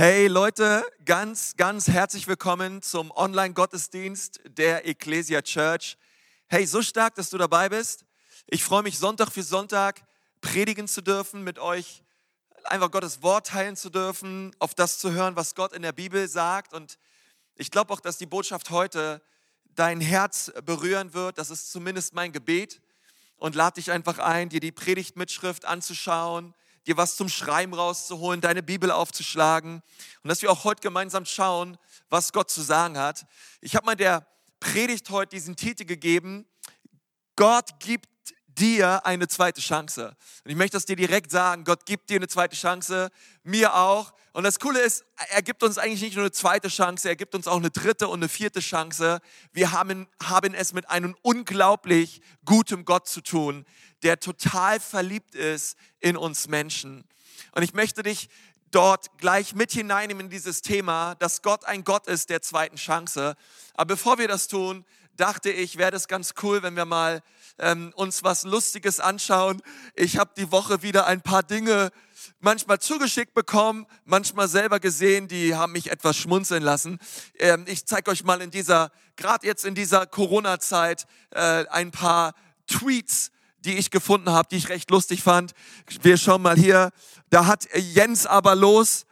Hey Leute, ganz, ganz herzlich willkommen zum Online-Gottesdienst der Ecclesia Church. Hey, so stark, dass du dabei bist. Ich freue mich Sonntag für Sonntag predigen zu dürfen, mit euch einfach Gottes Wort teilen zu dürfen, auf das zu hören, was Gott in der Bibel sagt. Und ich glaube auch, dass die Botschaft heute dein Herz berühren wird. Das ist zumindest mein Gebet. Und lade dich einfach ein, dir die Predigtmitschrift anzuschauen, dir was zum Schreiben rauszuholen, deine Bibel aufzuschlagen und dass wir auch heute gemeinsam schauen, was Gott zu sagen hat. Ich habe mal der Predigt heute diesen Titel gegeben, Gott gibt dir eine zweite Chance. Und ich möchte das dir direkt sagen, Gott gibt dir eine zweite Chance, mir auch. Und das Coole ist, er gibt uns eigentlich nicht nur eine zweite Chance, er gibt uns auch eine dritte und eine vierte Chance. Wir haben, haben es mit einem unglaublich gutem Gott zu tun, der total verliebt ist in uns Menschen. Und ich möchte dich dort gleich mit hineinnehmen in dieses Thema, dass Gott ein Gott ist der zweiten Chance. Aber bevor wir das tun, dachte ich, wäre das ganz cool, wenn wir mal ähm, uns was Lustiges anschauen. Ich habe die Woche wieder ein paar Dinge manchmal zugeschickt bekommen, manchmal selber gesehen, die haben mich etwas schmunzeln lassen. Ähm, ich zeige euch mal in dieser, gerade jetzt in dieser Corona-Zeit, äh, ein paar Tweets, die ich gefunden habe, die ich recht lustig fand. Wir schauen mal hier. Da hat Jens aber los.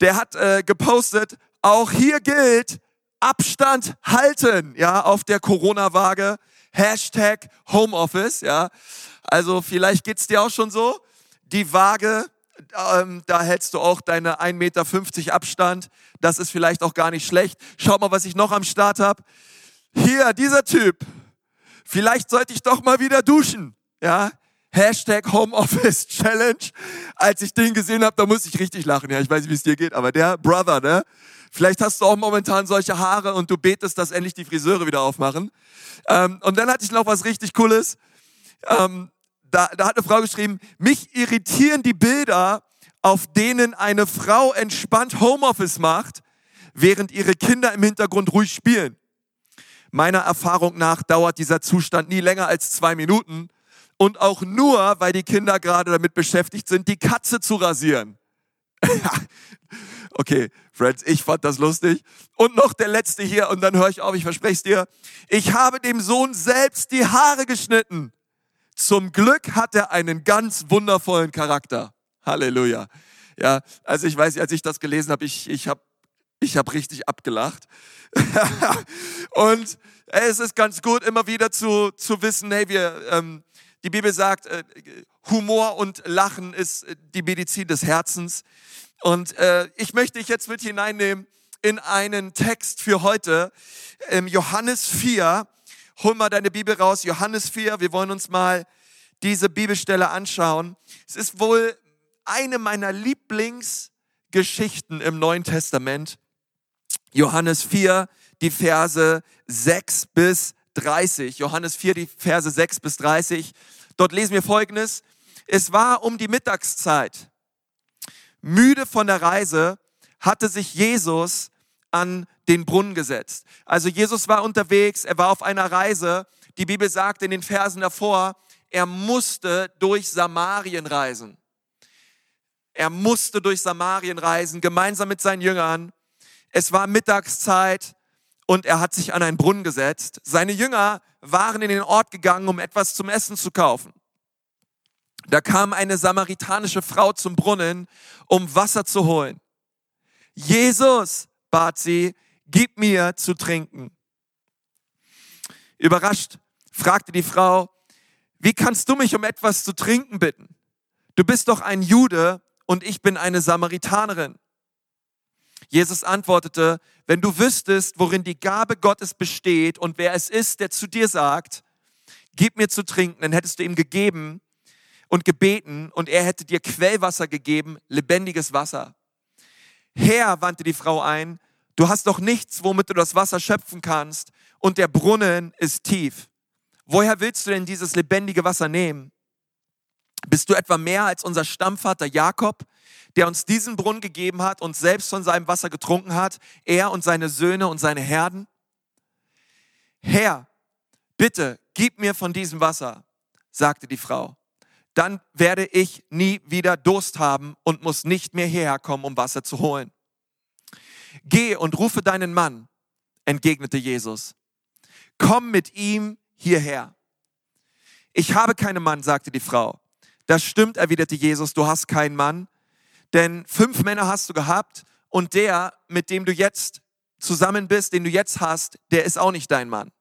Der hat äh, gepostet, auch hier gilt Abstand halten, ja, auf der Corona-Waage. Hashtag Homeoffice, ja. Also vielleicht geht's dir auch schon so. Die Waage, ähm, da hältst du auch deine 1,50 Meter Abstand. Das ist vielleicht auch gar nicht schlecht. Schaut mal, was ich noch am Start habe. Hier, dieser Typ. Vielleicht sollte ich doch mal wieder duschen. Ja, Hashtag Homeoffice Challenge. Als ich den gesehen habe, da musste ich richtig lachen. Ja, ich weiß nicht, wie es dir geht, aber der Brother, ne? Vielleicht hast du auch momentan solche Haare und du betest, dass endlich die Friseure wieder aufmachen. Ähm, und dann hatte ich noch was richtig Cooles. Ähm, da, da hat eine Frau geschrieben, mich irritieren die Bilder, auf denen eine Frau entspannt Homeoffice macht, während ihre Kinder im Hintergrund ruhig spielen. Meiner Erfahrung nach dauert dieser Zustand nie länger als zwei Minuten und auch nur, weil die Kinder gerade damit beschäftigt sind, die Katze zu rasieren. okay, Friends, ich fand das lustig. Und noch der letzte hier, und dann höre ich auf, ich verspreche es dir. Ich habe dem Sohn selbst die Haare geschnitten. Zum Glück hat er einen ganz wundervollen Charakter. Halleluja. Ja, also ich weiß, als ich das gelesen habe, ich, ich habe ich hab richtig abgelacht. und es ist ganz gut, immer wieder zu, zu wissen, hey, wir, ähm, die Bibel sagt, äh, Humor und Lachen ist äh, die Medizin des Herzens. Und äh, ich möchte dich jetzt mit hineinnehmen in einen Text für heute, im Johannes 4, hol mal deine Bibel raus, Johannes 4, wir wollen uns mal diese Bibelstelle anschauen. Es ist wohl eine meiner Lieblingsgeschichten im Neuen Testament. Johannes 4, die Verse 6 bis 30. Johannes 4, die Verse 6 bis 30. Dort lesen wir Folgendes. Es war um die Mittagszeit. Müde von der Reise hatte sich Jesus an den Brunnen gesetzt. Also Jesus war unterwegs, er war auf einer Reise. Die Bibel sagt in den Versen davor, er musste durch Samarien reisen. Er musste durch Samarien reisen, gemeinsam mit seinen Jüngern. Es war Mittagszeit und er hat sich an einen Brunnen gesetzt. Seine Jünger waren in den Ort gegangen, um etwas zum Essen zu kaufen. Da kam eine samaritanische Frau zum Brunnen, um Wasser zu holen. Jesus, bat sie, gib mir zu trinken. Überrascht fragte die Frau, wie kannst du mich um etwas zu trinken bitten? Du bist doch ein Jude und ich bin eine Samaritanerin. Jesus antwortete, wenn du wüsstest, worin die Gabe Gottes besteht und wer es ist, der zu dir sagt, gib mir zu trinken, dann hättest du ihm gegeben und gebeten und er hätte dir Quellwasser gegeben, lebendiges Wasser. Herr, wandte die Frau ein, du hast doch nichts, womit du das Wasser schöpfen kannst und der Brunnen ist tief. Woher willst du denn dieses lebendige Wasser nehmen? Bist du etwa mehr als unser Stammvater Jakob, der uns diesen Brunnen gegeben hat und selbst von seinem Wasser getrunken hat, er und seine Söhne und seine Herden? Herr, bitte, gib mir von diesem Wasser, sagte die Frau dann werde ich nie wieder Durst haben und muss nicht mehr herkommen, um Wasser zu holen. Geh und rufe deinen Mann, entgegnete Jesus. Komm mit ihm hierher. Ich habe keinen Mann, sagte die Frau. Das stimmt, erwiderte Jesus, du hast keinen Mann, denn fünf Männer hast du gehabt und der, mit dem du jetzt zusammen bist, den du jetzt hast, der ist auch nicht dein Mann.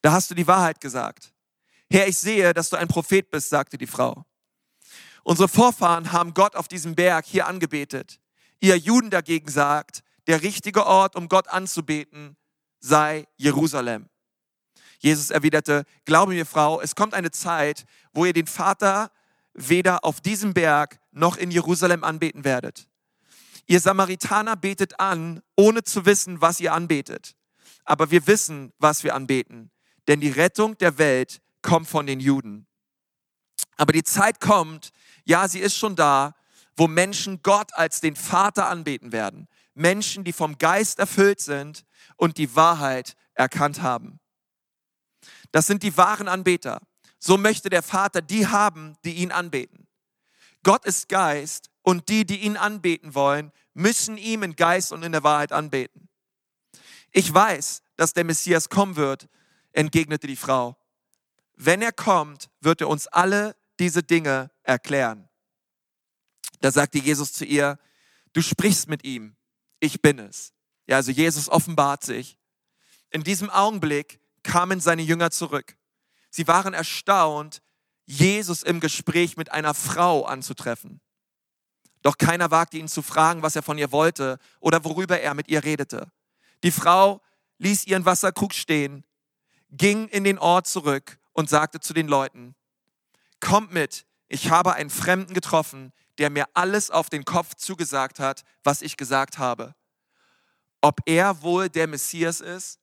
Da hast du die Wahrheit gesagt. Herr, ich sehe, dass du ein Prophet bist, sagte die Frau. Unsere Vorfahren haben Gott auf diesem Berg hier angebetet. Ihr Juden dagegen sagt, der richtige Ort, um Gott anzubeten, sei Jerusalem. Jesus erwiderte, glaube mir, Frau, es kommt eine Zeit, wo ihr den Vater weder auf diesem Berg noch in Jerusalem anbeten werdet. Ihr Samaritaner betet an, ohne zu wissen, was ihr anbetet. Aber wir wissen, was wir anbeten, denn die Rettung der Welt kommt von den Juden. Aber die Zeit kommt, ja, sie ist schon da, wo Menschen Gott als den Vater anbeten werden. Menschen, die vom Geist erfüllt sind und die Wahrheit erkannt haben. Das sind die wahren Anbeter. So möchte der Vater die haben, die ihn anbeten. Gott ist Geist und die, die ihn anbeten wollen, müssen ihm in Geist und in der Wahrheit anbeten. Ich weiß, dass der Messias kommen wird, entgegnete die Frau. Wenn er kommt, wird er uns alle diese Dinge erklären. Da sagte Jesus zu ihr, du sprichst mit ihm, ich bin es. Ja, also Jesus offenbart sich. In diesem Augenblick kamen seine Jünger zurück. Sie waren erstaunt, Jesus im Gespräch mit einer Frau anzutreffen. Doch keiner wagte ihn zu fragen, was er von ihr wollte oder worüber er mit ihr redete. Die Frau ließ ihren Wasserkrug stehen, ging in den Ort zurück und sagte zu den Leuten, kommt mit, ich habe einen Fremden getroffen, der mir alles auf den Kopf zugesagt hat, was ich gesagt habe. Ob er wohl der Messias ist?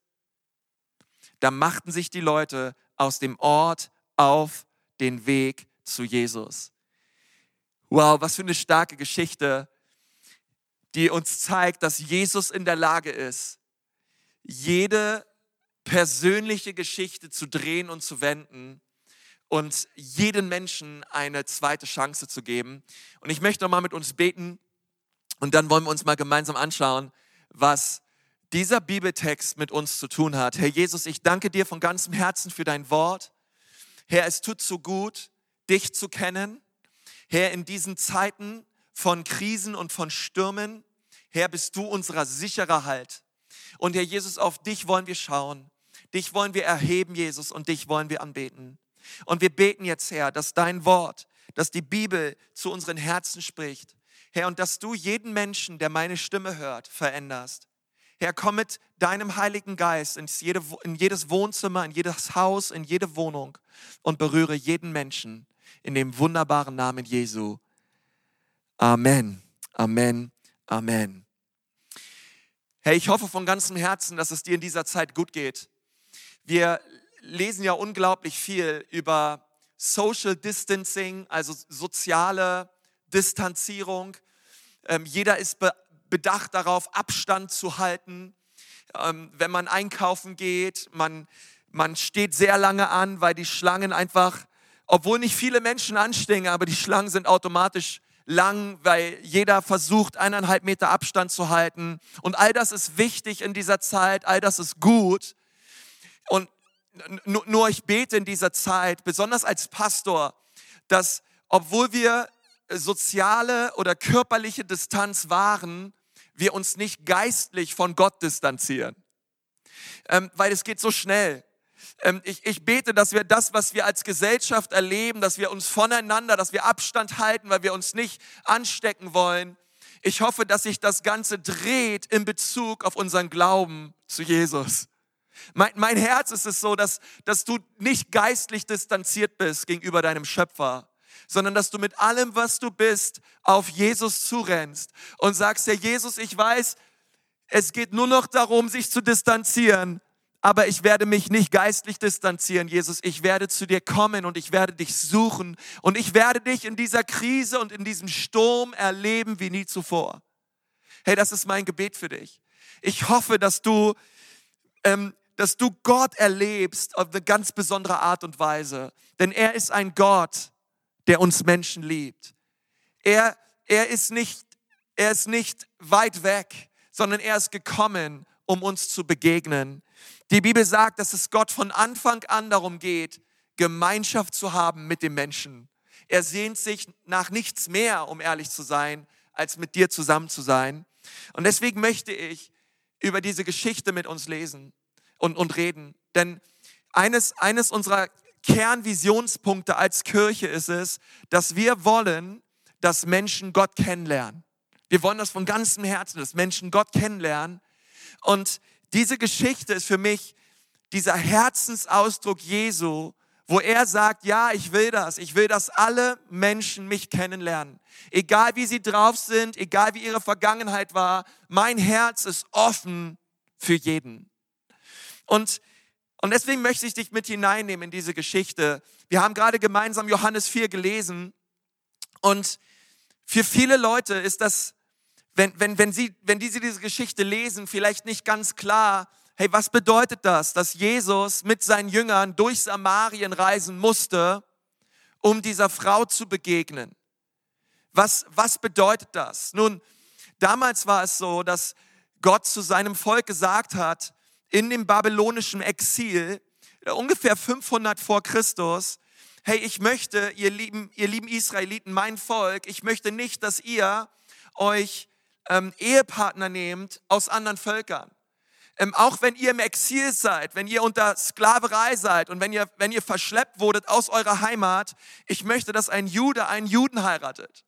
Da machten sich die Leute aus dem Ort auf den Weg zu Jesus. Wow, was für eine starke Geschichte, die uns zeigt, dass Jesus in der Lage ist, jede persönliche Geschichte zu drehen und zu wenden und jedem Menschen eine zweite Chance zu geben. Und ich möchte nochmal mit uns beten und dann wollen wir uns mal gemeinsam anschauen, was dieser Bibeltext mit uns zu tun hat. Herr Jesus, ich danke dir von ganzem Herzen für dein Wort. Herr, es tut so gut, dich zu kennen. Herr, in diesen Zeiten von Krisen und von Stürmen, Herr, bist du unserer sicherer Halt. Und Herr Jesus, auf dich wollen wir schauen. Dich wollen wir erheben, Jesus, und dich wollen wir anbeten. Und wir beten jetzt, Herr, dass dein Wort, dass die Bibel zu unseren Herzen spricht. Herr, und dass du jeden Menschen, der meine Stimme hört, veränderst. Herr, komm mit deinem Heiligen Geist in, jede, in jedes Wohnzimmer, in jedes Haus, in jede Wohnung und berühre jeden Menschen in dem wunderbaren Namen Jesu. Amen, Amen, Amen. Hey, ich hoffe von ganzem Herzen, dass es dir in dieser Zeit gut geht. Wir lesen ja unglaublich viel über Social Distancing, also soziale Distanzierung. Ähm, jeder ist be bedacht darauf, Abstand zu halten. Ähm, wenn man einkaufen geht, man, man steht sehr lange an, weil die Schlangen einfach, obwohl nicht viele Menschen anstehen, aber die Schlangen sind automatisch lang, weil jeder versucht, eineinhalb Meter Abstand zu halten. Und all das ist wichtig in dieser Zeit, all das ist gut. Und nur ich bete in dieser Zeit, besonders als Pastor, dass obwohl wir soziale oder körperliche Distanz wahren, wir uns nicht geistlich von Gott distanzieren. Ähm, weil es geht so schnell. Ähm, ich, ich bete, dass wir das, was wir als Gesellschaft erleben, dass wir uns voneinander, dass wir Abstand halten, weil wir uns nicht anstecken wollen. Ich hoffe, dass sich das Ganze dreht in Bezug auf unseren Glauben zu Jesus. Mein, mein Herz ist es so, dass, dass du nicht geistlich distanziert bist gegenüber deinem Schöpfer, sondern dass du mit allem, was du bist, auf Jesus zurennst und sagst, Herr Jesus, ich weiß, es geht nur noch darum, sich zu distanzieren, aber ich werde mich nicht geistlich distanzieren, Jesus. Ich werde zu dir kommen und ich werde dich suchen und ich werde dich in dieser Krise und in diesem Sturm erleben wie nie zuvor. Hey, das ist mein Gebet für dich. Ich hoffe, dass du ähm, dass du Gott erlebst auf eine ganz besondere Art und Weise. Denn er ist ein Gott, der uns Menschen liebt. Er, er, ist nicht, er ist nicht weit weg, sondern er ist gekommen, um uns zu begegnen. Die Bibel sagt, dass es Gott von Anfang an darum geht, Gemeinschaft zu haben mit dem Menschen. Er sehnt sich nach nichts mehr, um ehrlich zu sein, als mit dir zusammen zu sein. Und deswegen möchte ich über diese Geschichte mit uns lesen und, und reden. Denn eines, eines unserer Kernvisionspunkte als Kirche ist es, dass wir wollen, dass Menschen Gott kennenlernen. Wir wollen das von ganzem Herzen, dass Menschen Gott kennenlernen. Und diese Geschichte ist für mich dieser Herzensausdruck Jesu, wo er sagt, ja, ich will das. Ich will, dass alle Menschen mich kennenlernen. Egal wie sie drauf sind, egal wie ihre Vergangenheit war, mein Herz ist offen für jeden. Und, und deswegen möchte ich dich mit hineinnehmen in diese Geschichte. Wir haben gerade gemeinsam Johannes 4 gelesen und für viele Leute ist das, wenn, wenn, wenn, sie, wenn diese diese Geschichte lesen, vielleicht nicht ganz klar, hey, was bedeutet das, dass Jesus mit seinen Jüngern durch Samarien reisen musste, um dieser Frau zu begegnen? Was, was bedeutet das? Nun, damals war es so, dass Gott zu seinem Volk gesagt hat, in dem babylonischen Exil, ungefähr 500 vor Christus, hey, ich möchte, ihr lieben, ihr lieben Israeliten, mein Volk, ich möchte nicht, dass ihr euch ähm, Ehepartner nehmt aus anderen Völkern. Ähm, auch wenn ihr im Exil seid, wenn ihr unter Sklaverei seid und wenn ihr, wenn ihr verschleppt wurdet aus eurer Heimat, ich möchte, dass ein Jude einen Juden heiratet.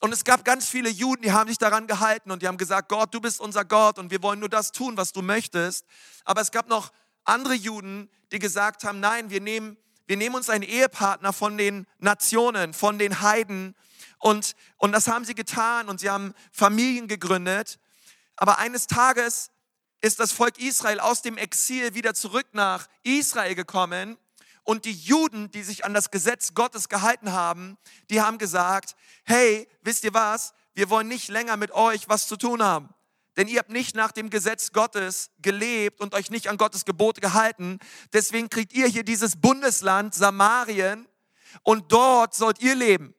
Und es gab ganz viele Juden, die haben sich daran gehalten und die haben gesagt, Gott, du bist unser Gott und wir wollen nur das tun, was du möchtest. Aber es gab noch andere Juden, die gesagt haben, nein, wir nehmen, wir nehmen uns einen Ehepartner von den Nationen, von den Heiden. Und, und das haben sie getan und sie haben Familien gegründet. Aber eines Tages ist das Volk Israel aus dem Exil wieder zurück nach Israel gekommen. Und die Juden, die sich an das Gesetz Gottes gehalten haben, die haben gesagt, hey, wisst ihr was? Wir wollen nicht länger mit euch was zu tun haben. Denn ihr habt nicht nach dem Gesetz Gottes gelebt und euch nicht an Gottes Gebote gehalten. Deswegen kriegt ihr hier dieses Bundesland Samarien und dort sollt ihr leben.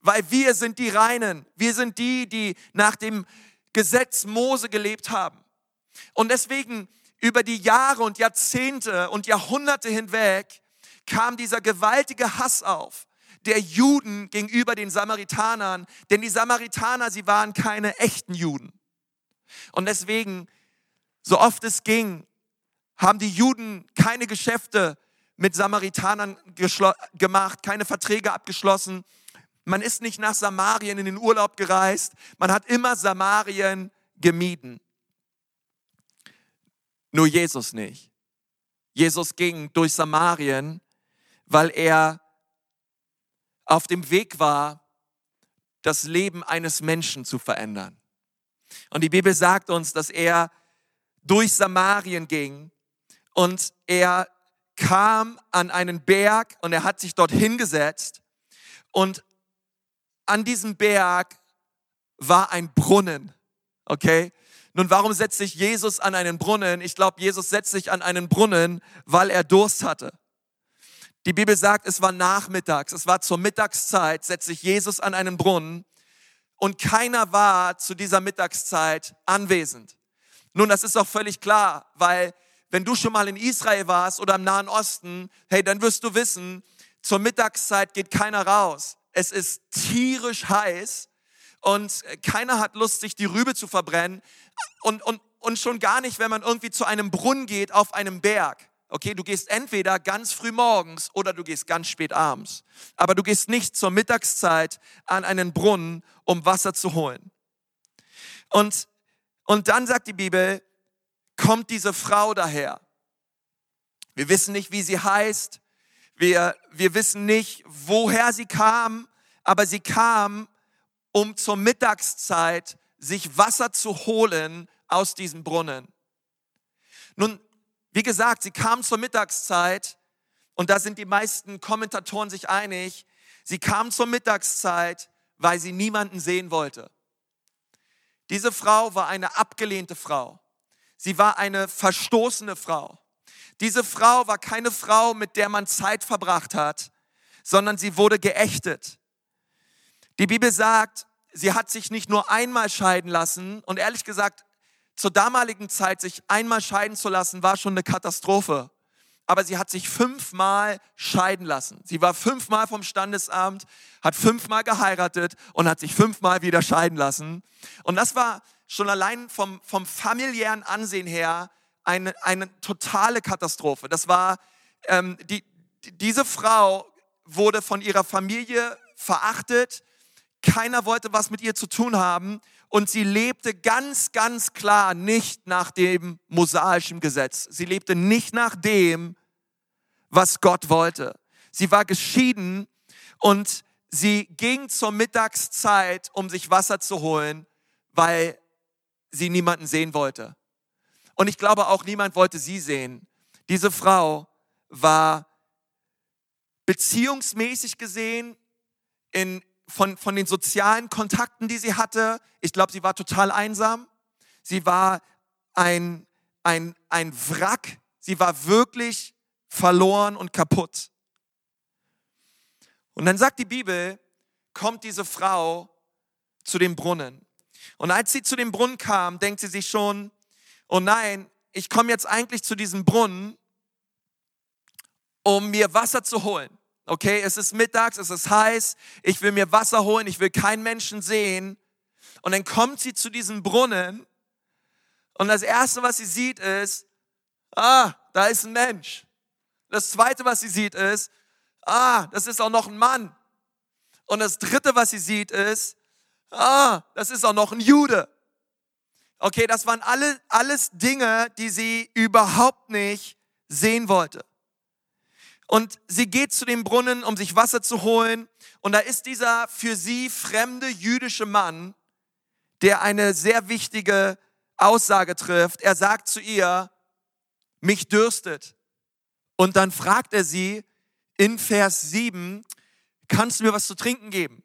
Weil wir sind die Reinen. Wir sind die, die nach dem Gesetz Mose gelebt haben. Und deswegen über die Jahre und Jahrzehnte und Jahrhunderte hinweg kam dieser gewaltige Hass auf der Juden gegenüber den Samaritanern, denn die Samaritaner, sie waren keine echten Juden. Und deswegen, so oft es ging, haben die Juden keine Geschäfte mit Samaritanern gemacht, keine Verträge abgeschlossen. Man ist nicht nach Samarien in den Urlaub gereist, man hat immer Samarien gemieden. Nur Jesus nicht. Jesus ging durch Samarien, weil er auf dem Weg war, das Leben eines Menschen zu verändern. Und die Bibel sagt uns, dass er durch Samarien ging und er kam an einen Berg und er hat sich dort hingesetzt und an diesem Berg war ein Brunnen, okay? Nun, warum setzt sich Jesus an einen Brunnen? Ich glaube, Jesus setzt sich an einen Brunnen, weil er Durst hatte. Die Bibel sagt, es war nachmittags, es war zur Mittagszeit, setzt sich Jesus an einen Brunnen und keiner war zu dieser Mittagszeit anwesend. Nun, das ist auch völlig klar, weil wenn du schon mal in Israel warst oder im Nahen Osten, hey, dann wirst du wissen, zur Mittagszeit geht keiner raus. Es ist tierisch heiß und keiner hat Lust, sich die Rübe zu verbrennen und, und, und schon gar nicht, wenn man irgendwie zu einem Brunnen geht auf einem Berg. Okay, du gehst entweder ganz früh morgens oder du gehst ganz spät abends. Aber du gehst nicht zur Mittagszeit an einen Brunnen, um Wasser zu holen. Und, und dann sagt die Bibel, kommt diese Frau daher. Wir wissen nicht, wie sie heißt. Wir, wir wissen nicht, woher sie kam, aber sie kam, um zur Mittagszeit sich Wasser zu holen aus diesem Brunnen. Nun, wie gesagt, sie kam zur Mittagszeit und da sind die meisten Kommentatoren sich einig. Sie kam zur Mittagszeit, weil sie niemanden sehen wollte. Diese Frau war eine abgelehnte Frau. Sie war eine verstoßene Frau. Diese Frau war keine Frau, mit der man Zeit verbracht hat, sondern sie wurde geächtet. Die Bibel sagt, sie hat sich nicht nur einmal scheiden lassen und ehrlich gesagt, zur damaligen Zeit sich einmal scheiden zu lassen, war schon eine Katastrophe. Aber sie hat sich fünfmal scheiden lassen. Sie war fünfmal vom Standesamt, hat fünfmal geheiratet und hat sich fünfmal wieder scheiden lassen. Und das war schon allein vom, vom familiären Ansehen her eine, eine totale Katastrophe. Das war, ähm, die, diese Frau wurde von ihrer Familie verachtet. Keiner wollte was mit ihr zu tun haben und sie lebte ganz, ganz klar nicht nach dem mosaischen Gesetz. Sie lebte nicht nach dem, was Gott wollte. Sie war geschieden und sie ging zur Mittagszeit, um sich Wasser zu holen, weil sie niemanden sehen wollte. Und ich glaube auch niemand wollte sie sehen. Diese Frau war beziehungsmäßig gesehen in, von, von den sozialen Kontakten, die sie hatte. Ich glaube, sie war total einsam. Sie war ein, ein, ein Wrack. Sie war wirklich verloren und kaputt. Und dann sagt die Bibel, kommt diese Frau zu dem Brunnen. Und als sie zu dem Brunnen kam, denkt sie sich schon, oh nein, ich komme jetzt eigentlich zu diesem Brunnen, um mir Wasser zu holen. Okay, es ist mittags, es ist heiß, ich will mir Wasser holen, ich will keinen Menschen sehen. Und dann kommt sie zu diesem Brunnen und das Erste, was sie sieht, ist, ah, da ist ein Mensch. Das Zweite, was sie sieht, ist, ah, das ist auch noch ein Mann. Und das Dritte, was sie sieht, ist, ah, das ist auch noch ein Jude. Okay, das waren alle, alles Dinge, die sie überhaupt nicht sehen wollte. Und sie geht zu dem Brunnen, um sich Wasser zu holen. Und da ist dieser für sie fremde jüdische Mann, der eine sehr wichtige Aussage trifft. Er sagt zu ihr, mich dürstet. Und dann fragt er sie in Vers 7, kannst du mir was zu trinken geben?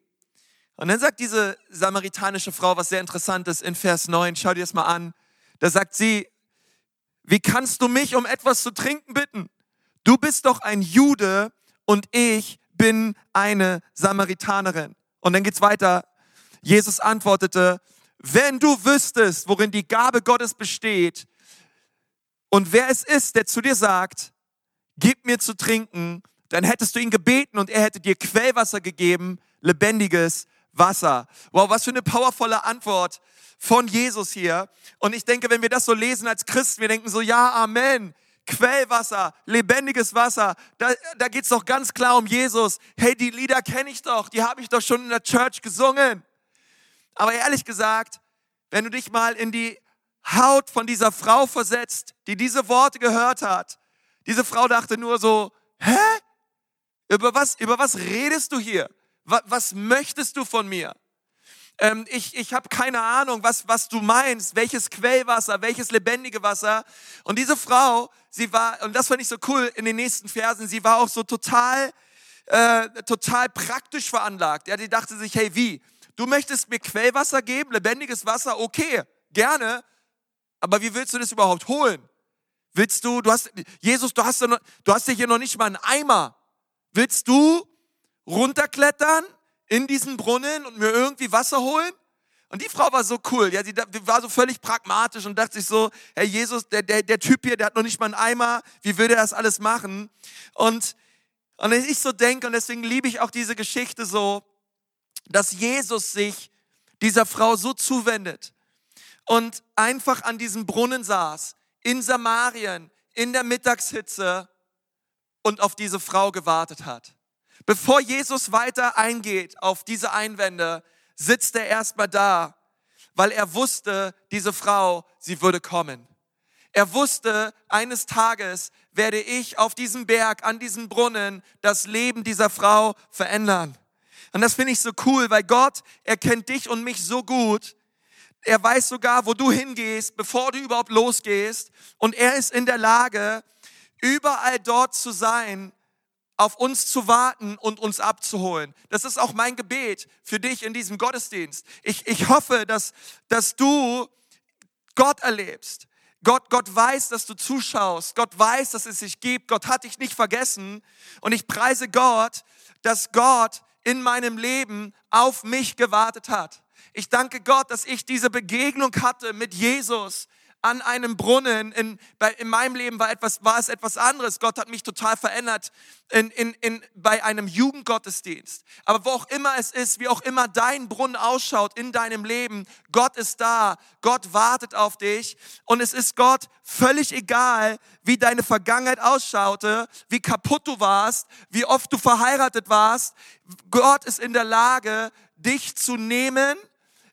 Und dann sagt diese samaritanische Frau was sehr interessantes in Vers 9, schau dir das mal an. Da sagt sie, wie kannst du mich um etwas zu trinken bitten? Du bist doch ein Jude und ich bin eine Samaritanerin. Und dann geht's weiter. Jesus antwortete, wenn du wüsstest, worin die Gabe Gottes besteht und wer es ist, der zu dir sagt, gib mir zu trinken, dann hättest du ihn gebeten und er hätte dir Quellwasser gegeben, lebendiges Wasser. Wow, was für eine powervolle Antwort von Jesus hier. Und ich denke, wenn wir das so lesen als Christen, wir denken so, ja, Amen. Quellwasser, lebendiges Wasser, da, da geht es doch ganz klar um Jesus. Hey, die Lieder kenne ich doch, die habe ich doch schon in der Church gesungen. Aber ehrlich gesagt, wenn du dich mal in die Haut von dieser Frau versetzt, die diese Worte gehört hat, diese Frau dachte nur so, hä? Über was, über was redest du hier? Was, was möchtest du von mir? Ähm, ich ich habe keine Ahnung, was, was du meinst, welches Quellwasser, welches lebendige Wasser. Und diese Frau, sie war, und das fand ich so cool in den nächsten Versen, sie war auch so total, äh, total praktisch veranlagt. Ja, die dachte sich, hey, wie? Du möchtest mir Quellwasser geben, lebendiges Wasser? Okay, gerne. Aber wie willst du das überhaupt holen? Willst du, du hast, Jesus, du hast, du hast hier noch nicht mal einen Eimer. Willst du runterklettern in diesen Brunnen und mir irgendwie Wasser holen? Und die Frau war so cool, ja, die, die war so völlig pragmatisch und dachte sich so, Herr Jesus, der, der, der Typ hier, der hat noch nicht mal einen Eimer, wie würde er das alles machen? Und, und ich so denke, und deswegen liebe ich auch diese Geschichte so, dass Jesus sich dieser Frau so zuwendet und einfach an diesem Brunnen saß in Samarien in der Mittagshitze und auf diese Frau gewartet hat. Bevor Jesus weiter eingeht auf diese Einwände, sitzt er erstmal da, weil er wusste, diese Frau, sie würde kommen. Er wusste, eines Tages werde ich auf diesem Berg, an diesem Brunnen, das Leben dieser Frau verändern. Und das finde ich so cool, weil Gott, er kennt dich und mich so gut, er weiß sogar, wo du hingehst, bevor du überhaupt losgehst. Und er ist in der Lage, überall dort zu sein, auf uns zu warten und uns abzuholen. Das ist auch mein Gebet für dich in diesem Gottesdienst. Ich, ich hoffe, dass, dass du Gott erlebst. Gott, Gott weiß, dass du zuschaust. Gott weiß, dass es dich gibt. Gott hat dich nicht vergessen. Und ich preise Gott, dass Gott in meinem Leben auf mich gewartet hat. Ich danke Gott, dass ich diese Begegnung hatte mit Jesus, an einem Brunnen. In, bei, in meinem Leben war, etwas, war es etwas anderes. Gott hat mich total verändert in, in, in, bei einem Jugendgottesdienst. Aber wo auch immer es ist, wie auch immer dein Brunnen ausschaut in deinem Leben, Gott ist da. Gott wartet auf dich. Und es ist Gott völlig egal, wie deine Vergangenheit ausschaute, wie kaputt du warst, wie oft du verheiratet warst. Gott ist in der Lage, dich zu nehmen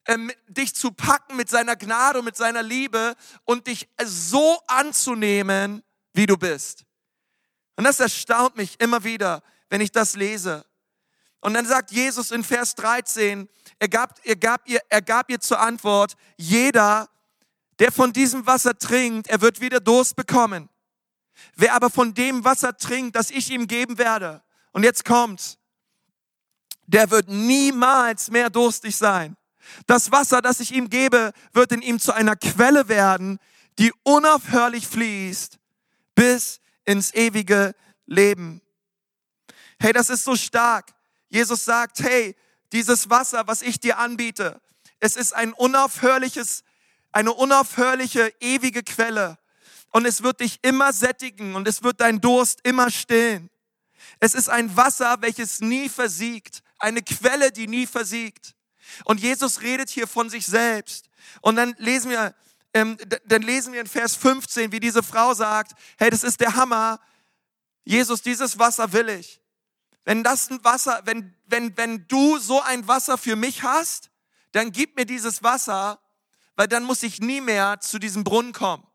ähm, dich zu packen mit seiner Gnade und mit seiner Liebe und dich so anzunehmen, wie du bist. Und das erstaunt mich immer wieder, wenn ich das lese. Und dann sagt Jesus in Vers 13, er gab, er gab, ihr, er gab ihr zur Antwort, jeder, der von diesem Wasser trinkt, er wird wieder Durst bekommen. Wer aber von dem Wasser trinkt, das ich ihm geben werde, und jetzt kommt's, der wird niemals mehr durstig sein. Das Wasser, das ich ihm gebe, wird in ihm zu einer Quelle werden, die unaufhörlich fließt bis ins ewige Leben. Hey, das ist so stark. Jesus sagt, hey, dieses Wasser, was ich dir anbiete, es ist ein unaufhörliches, eine unaufhörliche, ewige Quelle. Und es wird dich immer sättigen und es wird dein Durst immer stillen. Es ist ein Wasser, welches nie versiegt. Eine Quelle, die nie versiegt. Und Jesus redet hier von sich selbst. Und dann lesen wir, ähm, dann lesen wir in Vers 15, wie diese Frau sagt, hey, das ist der Hammer. Jesus, dieses Wasser will ich. Wenn das ein Wasser, wenn, wenn, wenn du so ein Wasser für mich hast, dann gib mir dieses Wasser, weil dann muss ich nie mehr zu diesem Brunnen kommen.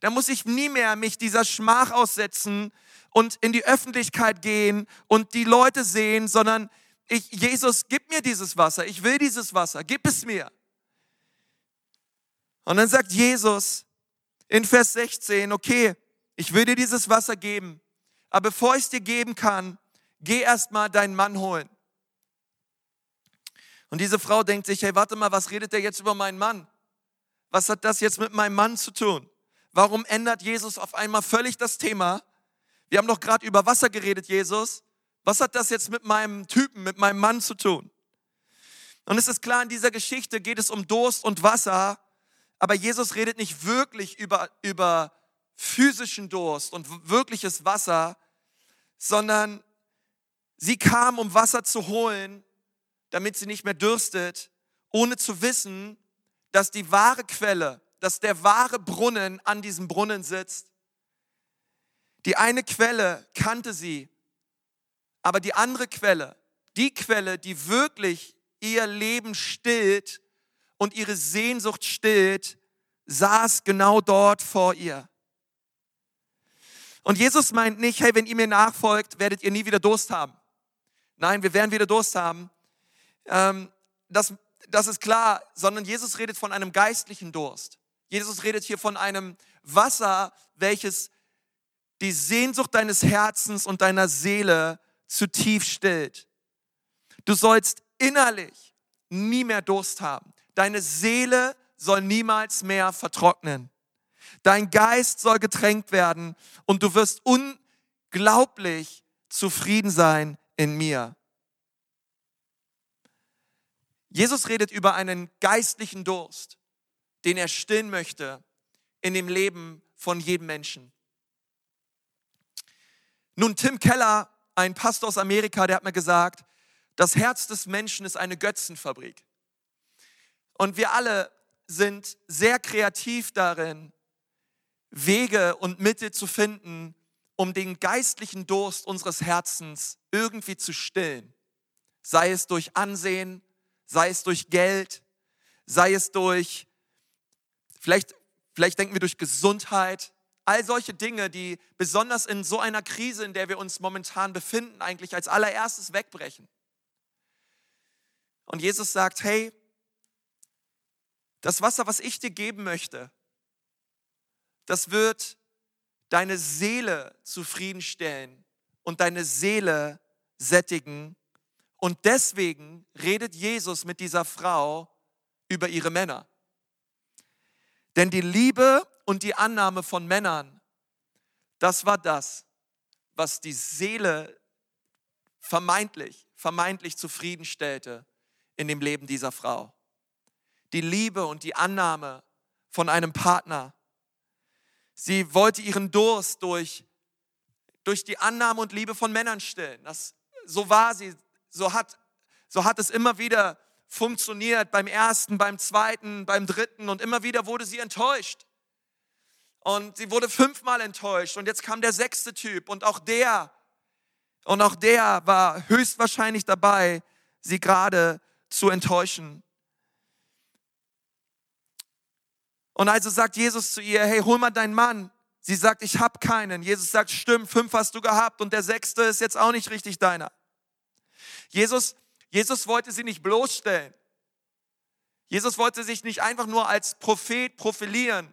Dann muss ich nie mehr mich dieser Schmach aussetzen und in die Öffentlichkeit gehen und die Leute sehen, sondern ich, Jesus, gib mir dieses Wasser, ich will dieses Wasser, gib es mir. Und dann sagt Jesus in Vers 16, okay, ich will dir dieses Wasser geben, aber bevor ich es dir geben kann, geh erst mal deinen Mann holen. Und diese Frau denkt sich, hey, warte mal, was redet der jetzt über meinen Mann? Was hat das jetzt mit meinem Mann zu tun? Warum ändert Jesus auf einmal völlig das Thema? Wir haben doch gerade über Wasser geredet, Jesus. Was hat das jetzt mit meinem Typen, mit meinem Mann zu tun? Und es ist klar, in dieser Geschichte geht es um Durst und Wasser, aber Jesus redet nicht wirklich über, über physischen Durst und wirkliches Wasser, sondern sie kam, um Wasser zu holen, damit sie nicht mehr dürstet, ohne zu wissen, dass die wahre Quelle, dass der wahre Brunnen an diesem Brunnen sitzt. Die eine Quelle kannte sie aber die andere Quelle, die Quelle, die wirklich ihr Leben stillt und ihre Sehnsucht stillt, saß genau dort vor ihr. Und Jesus meint nicht, hey, wenn ihr mir nachfolgt, werdet ihr nie wieder Durst haben. Nein, wir werden wieder Durst haben. Ähm, das, das ist klar, sondern Jesus redet von einem geistlichen Durst. Jesus redet hier von einem Wasser, welches die Sehnsucht deines Herzens und deiner Seele zutiefst stillt. Du sollst innerlich nie mehr Durst haben. Deine Seele soll niemals mehr vertrocknen. Dein Geist soll getränkt werden und du wirst unglaublich zufrieden sein in mir. Jesus redet über einen geistlichen Durst, den er stillen möchte in dem Leben von jedem Menschen. Nun, Tim Keller ein Pastor aus Amerika, der hat mir gesagt, das Herz des Menschen ist eine Götzenfabrik. Und wir alle sind sehr kreativ darin, Wege und Mittel zu finden, um den geistlichen Durst unseres Herzens irgendwie zu stillen. Sei es durch Ansehen, sei es durch Geld, sei es durch, vielleicht, vielleicht denken wir durch Gesundheit, All solche Dinge, die besonders in so einer Krise, in der wir uns momentan befinden, eigentlich als allererstes wegbrechen. Und Jesus sagt, hey, das Wasser, was ich dir geben möchte, das wird deine Seele zufriedenstellen und deine Seele sättigen. Und deswegen redet Jesus mit dieser Frau über ihre Männer. Denn die Liebe und die Annahme von Männern, das war das, was die Seele vermeintlich, vermeintlich zufriedenstellte in dem Leben dieser Frau. Die Liebe und die Annahme von einem Partner. Sie wollte ihren Durst durch, durch die Annahme und Liebe von Männern stillen. Das, so war sie, so hat, so hat es immer wieder funktioniert, beim ersten, beim zweiten, beim dritten und immer wieder wurde sie enttäuscht. Und sie wurde fünfmal enttäuscht und jetzt kam der sechste Typ und auch der, und auch der war höchstwahrscheinlich dabei, sie gerade zu enttäuschen. Und also sagt Jesus zu ihr, hey, hol mal deinen Mann. Sie sagt, ich habe keinen. Jesus sagt, stimmt, fünf hast du gehabt und der sechste ist jetzt auch nicht richtig deiner. Jesus, Jesus wollte sie nicht bloßstellen. Jesus wollte sich nicht einfach nur als Prophet profilieren,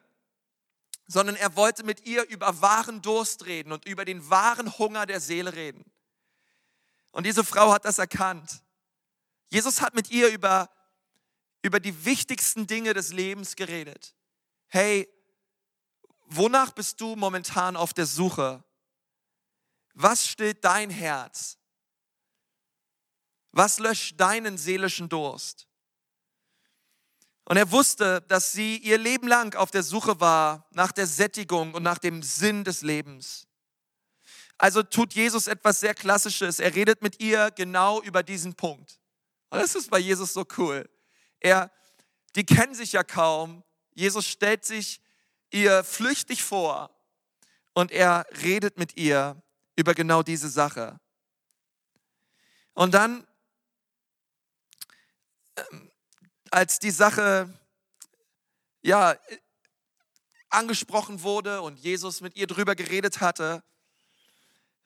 sondern er wollte mit ihr über wahren Durst reden und über den wahren Hunger der Seele reden. Und diese Frau hat das erkannt. Jesus hat mit ihr über, über die wichtigsten Dinge des Lebens geredet. Hey, wonach bist du momentan auf der Suche? Was stillt dein Herz? Was löscht deinen seelischen Durst? Und er wusste, dass sie ihr Leben lang auf der Suche war nach der Sättigung und nach dem Sinn des Lebens. Also tut Jesus etwas sehr Klassisches. Er redet mit ihr genau über diesen Punkt. Und das ist bei Jesus so cool. Er, die kennen sich ja kaum. Jesus stellt sich ihr flüchtig vor und er redet mit ihr über genau diese Sache. Und dann, ähm, als die Sache ja angesprochen wurde und Jesus mit ihr drüber geredet hatte,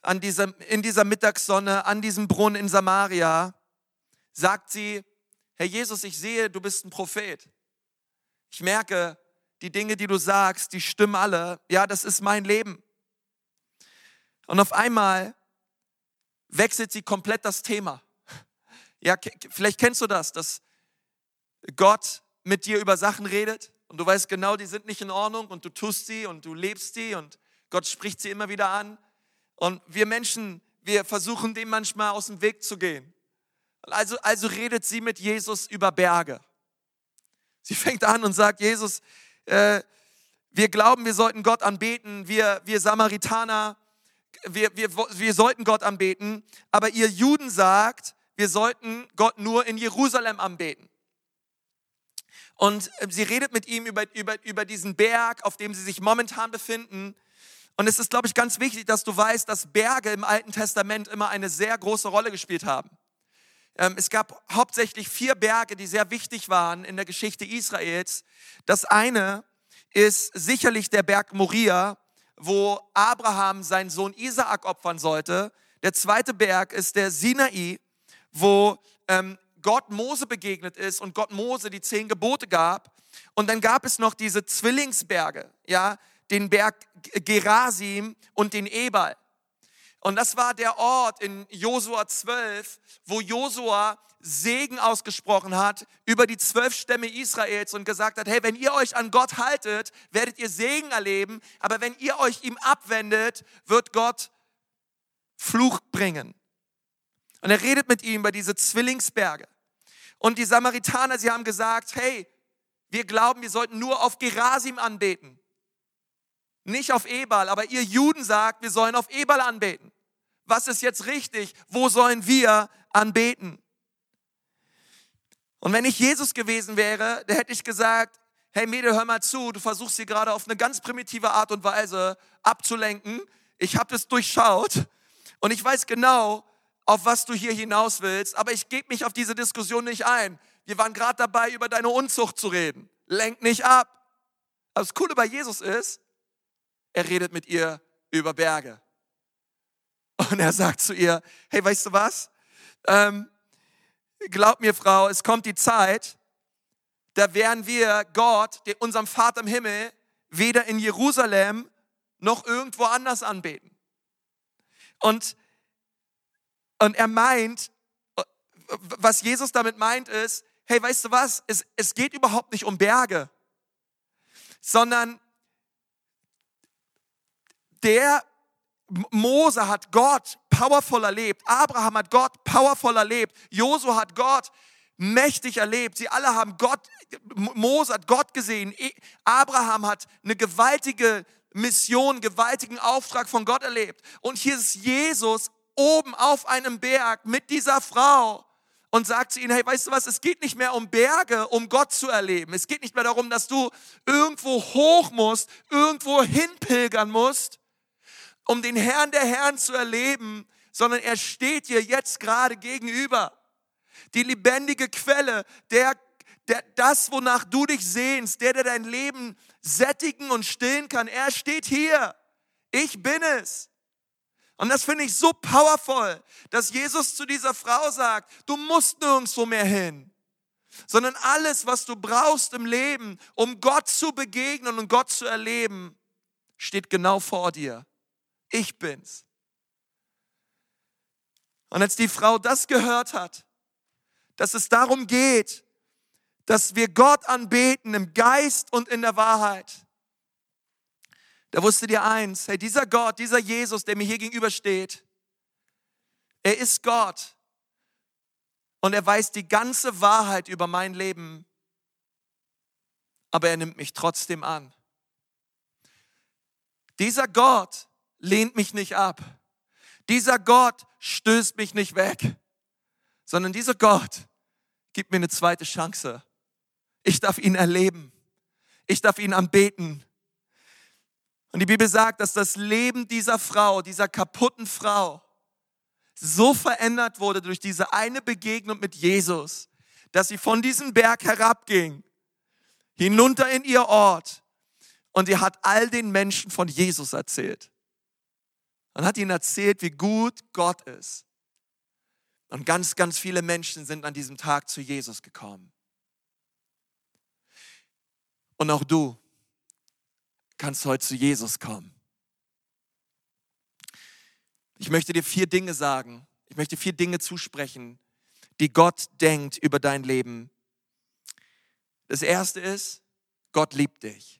an dieser, in dieser Mittagssonne, an diesem Brunnen in Samaria, sagt sie, Herr Jesus, ich sehe, du bist ein Prophet. Ich merke, die Dinge, die du sagst, die stimmen alle. Ja, das ist mein Leben. Und auf einmal wechselt sie komplett das Thema. Ja, vielleicht kennst du das, dass Gott mit dir über Sachen redet und du weißt genau, die sind nicht in Ordnung und du tust sie und du lebst sie und Gott spricht sie immer wieder an. Und wir Menschen, wir versuchen dem manchmal aus dem Weg zu gehen. Also, also redet sie mit Jesus über Berge. Sie fängt an und sagt, Jesus, äh, wir glauben, wir sollten Gott anbeten, wir, wir Samaritaner, wir, wir, wir sollten Gott anbeten, aber ihr Juden sagt, wir sollten Gott nur in Jerusalem anbeten. Und äh, sie redet mit ihm über, über, über diesen Berg, auf dem sie sich momentan befinden. Und es ist, glaube ich, ganz wichtig, dass du weißt, dass Berge im Alten Testament immer eine sehr große Rolle gespielt haben. Ähm, es gab hauptsächlich vier Berge, die sehr wichtig waren in der Geschichte Israels. Das eine ist sicherlich der Berg Moria, wo Abraham seinen Sohn Isaak opfern sollte. Der zweite Berg ist der Sinai, wo ähm, Gott Mose begegnet ist und Gott Mose die zehn Gebote gab. Und dann gab es noch diese Zwillingsberge, ja, den Berg Gerasim und den Ebal. Und das war der Ort in Josua 12, wo Josua Segen ausgesprochen hat über die zwölf Stämme Israels und gesagt hat, hey, wenn ihr euch an Gott haltet, werdet ihr Segen erleben, aber wenn ihr euch ihm abwendet, wird Gott Fluch bringen. Und er redet mit ihm über diese Zwillingsberge. Und die Samaritaner, sie haben gesagt, hey, wir glauben, wir sollten nur auf Gerasim anbeten. Nicht auf Ebal, aber ihr Juden sagt, wir sollen auf Ebal anbeten. Was ist jetzt richtig? Wo sollen wir anbeten? Und wenn ich Jesus gewesen wäre, da hätte ich gesagt, hey Mädel, hör mal zu, du versuchst sie gerade auf eine ganz primitive Art und Weise abzulenken. Ich habe das durchschaut und ich weiß genau, auf was du hier hinaus willst, aber ich gebe mich auf diese Diskussion nicht ein. Wir waren gerade dabei, über deine Unzucht zu reden. Lenk nicht ab. Aber das Coole bei Jesus ist, er redet mit ihr über Berge. Und er sagt zu ihr, hey, weißt du was? Ähm, glaub mir, Frau, es kommt die Zeit, da werden wir Gott, unserem Vater im Himmel, weder in Jerusalem noch irgendwo anders anbeten. Und und er meint, was Jesus damit meint ist, hey, weißt du was, es, es geht überhaupt nicht um Berge, sondern der Mose hat Gott powervoll erlebt, Abraham hat Gott powervoll erlebt, Josu hat Gott mächtig erlebt. Sie alle haben Gott, Mose hat Gott gesehen, Abraham hat eine gewaltige Mission, gewaltigen Auftrag von Gott erlebt. Und hier ist Jesus oben auf einem Berg mit dieser Frau und sagt zu ihnen, hey, weißt du was, es geht nicht mehr um Berge, um Gott zu erleben. Es geht nicht mehr darum, dass du irgendwo hoch musst, irgendwo hinpilgern musst, um den Herrn der Herren zu erleben, sondern er steht dir jetzt gerade gegenüber. Die lebendige Quelle, der, der, das, wonach du dich sehnst, der, der dein Leben sättigen und stillen kann, er steht hier. Ich bin es. Und das finde ich so powerful, dass Jesus zu dieser Frau sagt, du musst nirgendwo mehr hin, sondern alles, was du brauchst im Leben, um Gott zu begegnen und Gott zu erleben, steht genau vor dir. Ich bin's. Und als die Frau das gehört hat, dass es darum geht, dass wir Gott anbeten im Geist und in der Wahrheit, da wusste dir eins, hey, dieser Gott, dieser Jesus, der mir hier gegenübersteht, er ist Gott und er weiß die ganze Wahrheit über mein Leben, aber er nimmt mich trotzdem an. Dieser Gott lehnt mich nicht ab. Dieser Gott stößt mich nicht weg, sondern dieser Gott gibt mir eine zweite Chance. Ich darf ihn erleben. Ich darf ihn anbeten. Und die Bibel sagt, dass das Leben dieser Frau, dieser kaputten Frau, so verändert wurde durch diese eine Begegnung mit Jesus, dass sie von diesem Berg herabging, hinunter in ihr Ort und sie hat all den Menschen von Jesus erzählt. Und hat ihnen erzählt, wie gut Gott ist. Und ganz, ganz viele Menschen sind an diesem Tag zu Jesus gekommen. Und auch du kannst heute zu Jesus kommen. Ich möchte dir vier Dinge sagen. Ich möchte vier Dinge zusprechen, die Gott denkt über dein Leben. Das erste ist, Gott liebt dich.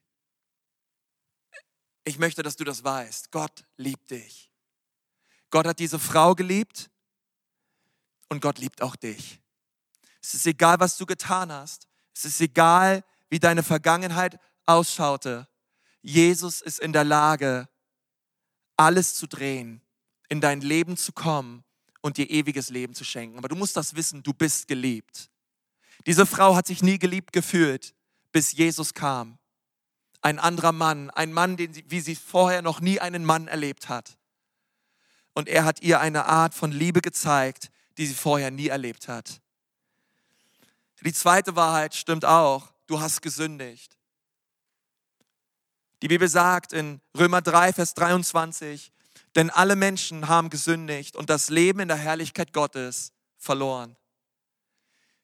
Ich möchte, dass du das weißt. Gott liebt dich. Gott hat diese Frau geliebt und Gott liebt auch dich. Es ist egal, was du getan hast. Es ist egal, wie deine Vergangenheit ausschaute. Jesus ist in der Lage, alles zu drehen, in dein Leben zu kommen und dir ewiges Leben zu schenken. Aber du musst das wissen, du bist geliebt. Diese Frau hat sich nie geliebt gefühlt, bis Jesus kam. Ein anderer Mann, ein Mann, den sie, wie sie vorher noch nie einen Mann erlebt hat. Und er hat ihr eine Art von Liebe gezeigt, die sie vorher nie erlebt hat. Die zweite Wahrheit stimmt auch. Du hast gesündigt. Die Bibel sagt in Römer 3, Vers 23, denn alle Menschen haben gesündigt und das Leben in der Herrlichkeit Gottes verloren.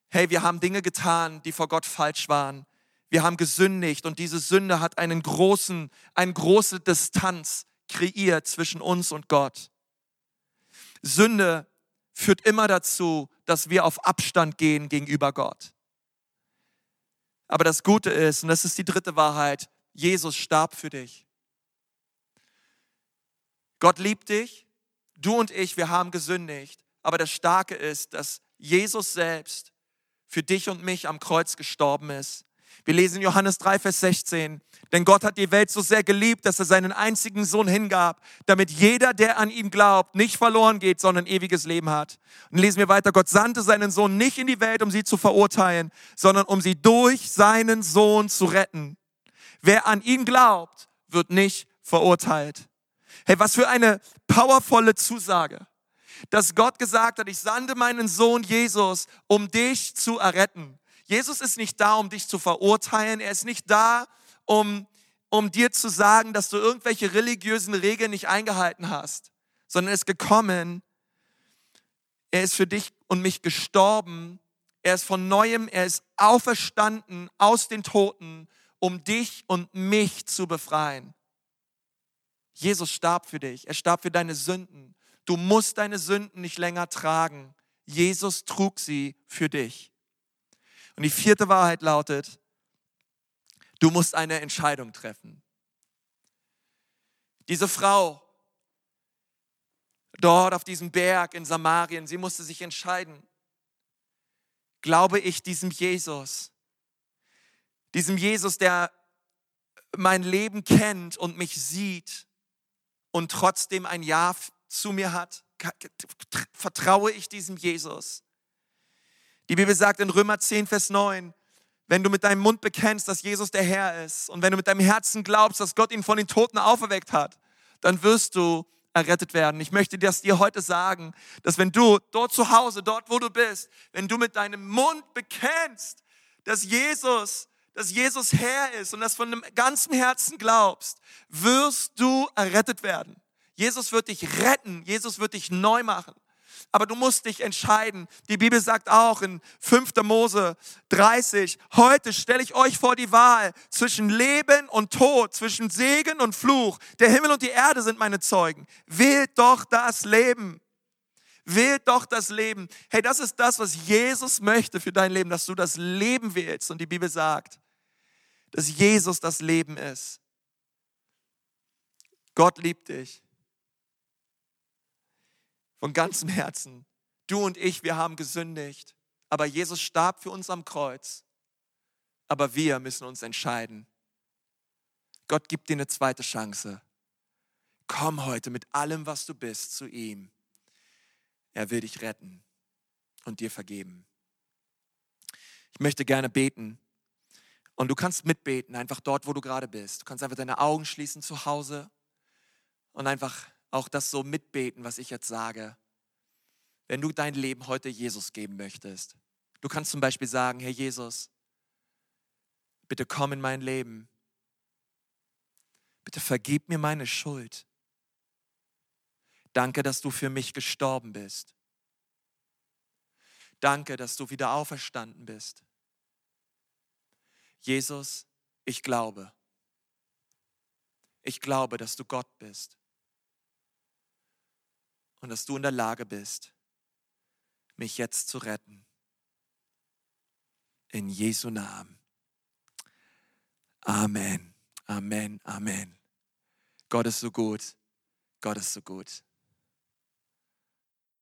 Hey, wir haben Dinge getan, die vor Gott falsch waren. Wir haben gesündigt und diese Sünde hat einen großen, eine große Distanz kreiert zwischen uns und Gott. Sünde führt immer dazu, dass wir auf Abstand gehen gegenüber Gott. Aber das Gute ist, und das ist die dritte Wahrheit, Jesus starb für dich. Gott liebt dich, du und ich, wir haben gesündigt. Aber das Starke ist, dass Jesus selbst für dich und mich am Kreuz gestorben ist. Wir lesen Johannes 3, Vers 16, denn Gott hat die Welt so sehr geliebt, dass er seinen einzigen Sohn hingab, damit jeder, der an ihn glaubt, nicht verloren geht, sondern ewiges Leben hat. Und lesen wir weiter, Gott sandte seinen Sohn nicht in die Welt, um sie zu verurteilen, sondern um sie durch seinen Sohn zu retten. Wer an ihn glaubt, wird nicht verurteilt. Hey, was für eine powervolle Zusage, dass Gott gesagt hat, ich sande meinen Sohn Jesus, um dich zu erretten. Jesus ist nicht da, um dich zu verurteilen. Er ist nicht da, um, um dir zu sagen, dass du irgendwelche religiösen Regeln nicht eingehalten hast, sondern er ist gekommen. Er ist für dich und mich gestorben. Er ist von neuem, er ist auferstanden aus den Toten um dich und mich zu befreien. Jesus starb für dich. Er starb für deine Sünden. Du musst deine Sünden nicht länger tragen. Jesus trug sie für dich. Und die vierte Wahrheit lautet, du musst eine Entscheidung treffen. Diese Frau dort auf diesem Berg in Samarien, sie musste sich entscheiden. Glaube ich diesem Jesus, diesem Jesus, der mein Leben kennt und mich sieht und trotzdem ein Ja zu mir hat? Vertraue ich diesem Jesus? Die Bibel sagt in Römer 10, Vers 9, wenn du mit deinem Mund bekennst, dass Jesus der Herr ist und wenn du mit deinem Herzen glaubst, dass Gott ihn von den Toten auferweckt hat, dann wirst du errettet werden. Ich möchte das dir heute sagen, dass wenn du dort zu Hause, dort wo du bist, wenn du mit deinem Mund bekennst, dass Jesus, dass Jesus Herr ist und das von dem ganzen Herzen glaubst, wirst du errettet werden. Jesus wird dich retten, Jesus wird dich neu machen aber du musst dich entscheiden. Die Bibel sagt auch in 5. Mose 30, heute stelle ich euch vor die Wahl zwischen Leben und Tod, zwischen Segen und Fluch. Der Himmel und die Erde sind meine Zeugen. Wählt doch das Leben. Wählt doch das Leben. Hey, das ist das, was Jesus möchte für dein Leben, dass du das Leben wählst. Und die Bibel sagt, dass Jesus das Leben ist. Gott liebt dich von ganzem Herzen. Du und ich, wir haben gesündigt, aber Jesus starb für uns am Kreuz. Aber wir müssen uns entscheiden. Gott gibt dir eine zweite Chance. Komm heute mit allem, was du bist, zu ihm. Er will dich retten und dir vergeben. Ich möchte gerne beten. Und du kannst mitbeten, einfach dort, wo du gerade bist. Du kannst einfach deine Augen schließen zu Hause und einfach auch das so mitbeten, was ich jetzt sage. Wenn du dein Leben heute Jesus geben möchtest. Du kannst zum Beispiel sagen, Herr Jesus, bitte komm in mein Leben. Bitte vergib mir meine Schuld. Danke, dass du für mich gestorben bist. Danke, dass du wieder auferstanden bist. Jesus, ich glaube. Ich glaube, dass du Gott bist und dass du in der Lage bist, mich jetzt zu retten. In Jesu Namen. Amen, Amen, Amen. Gott ist so gut. Gott ist so gut.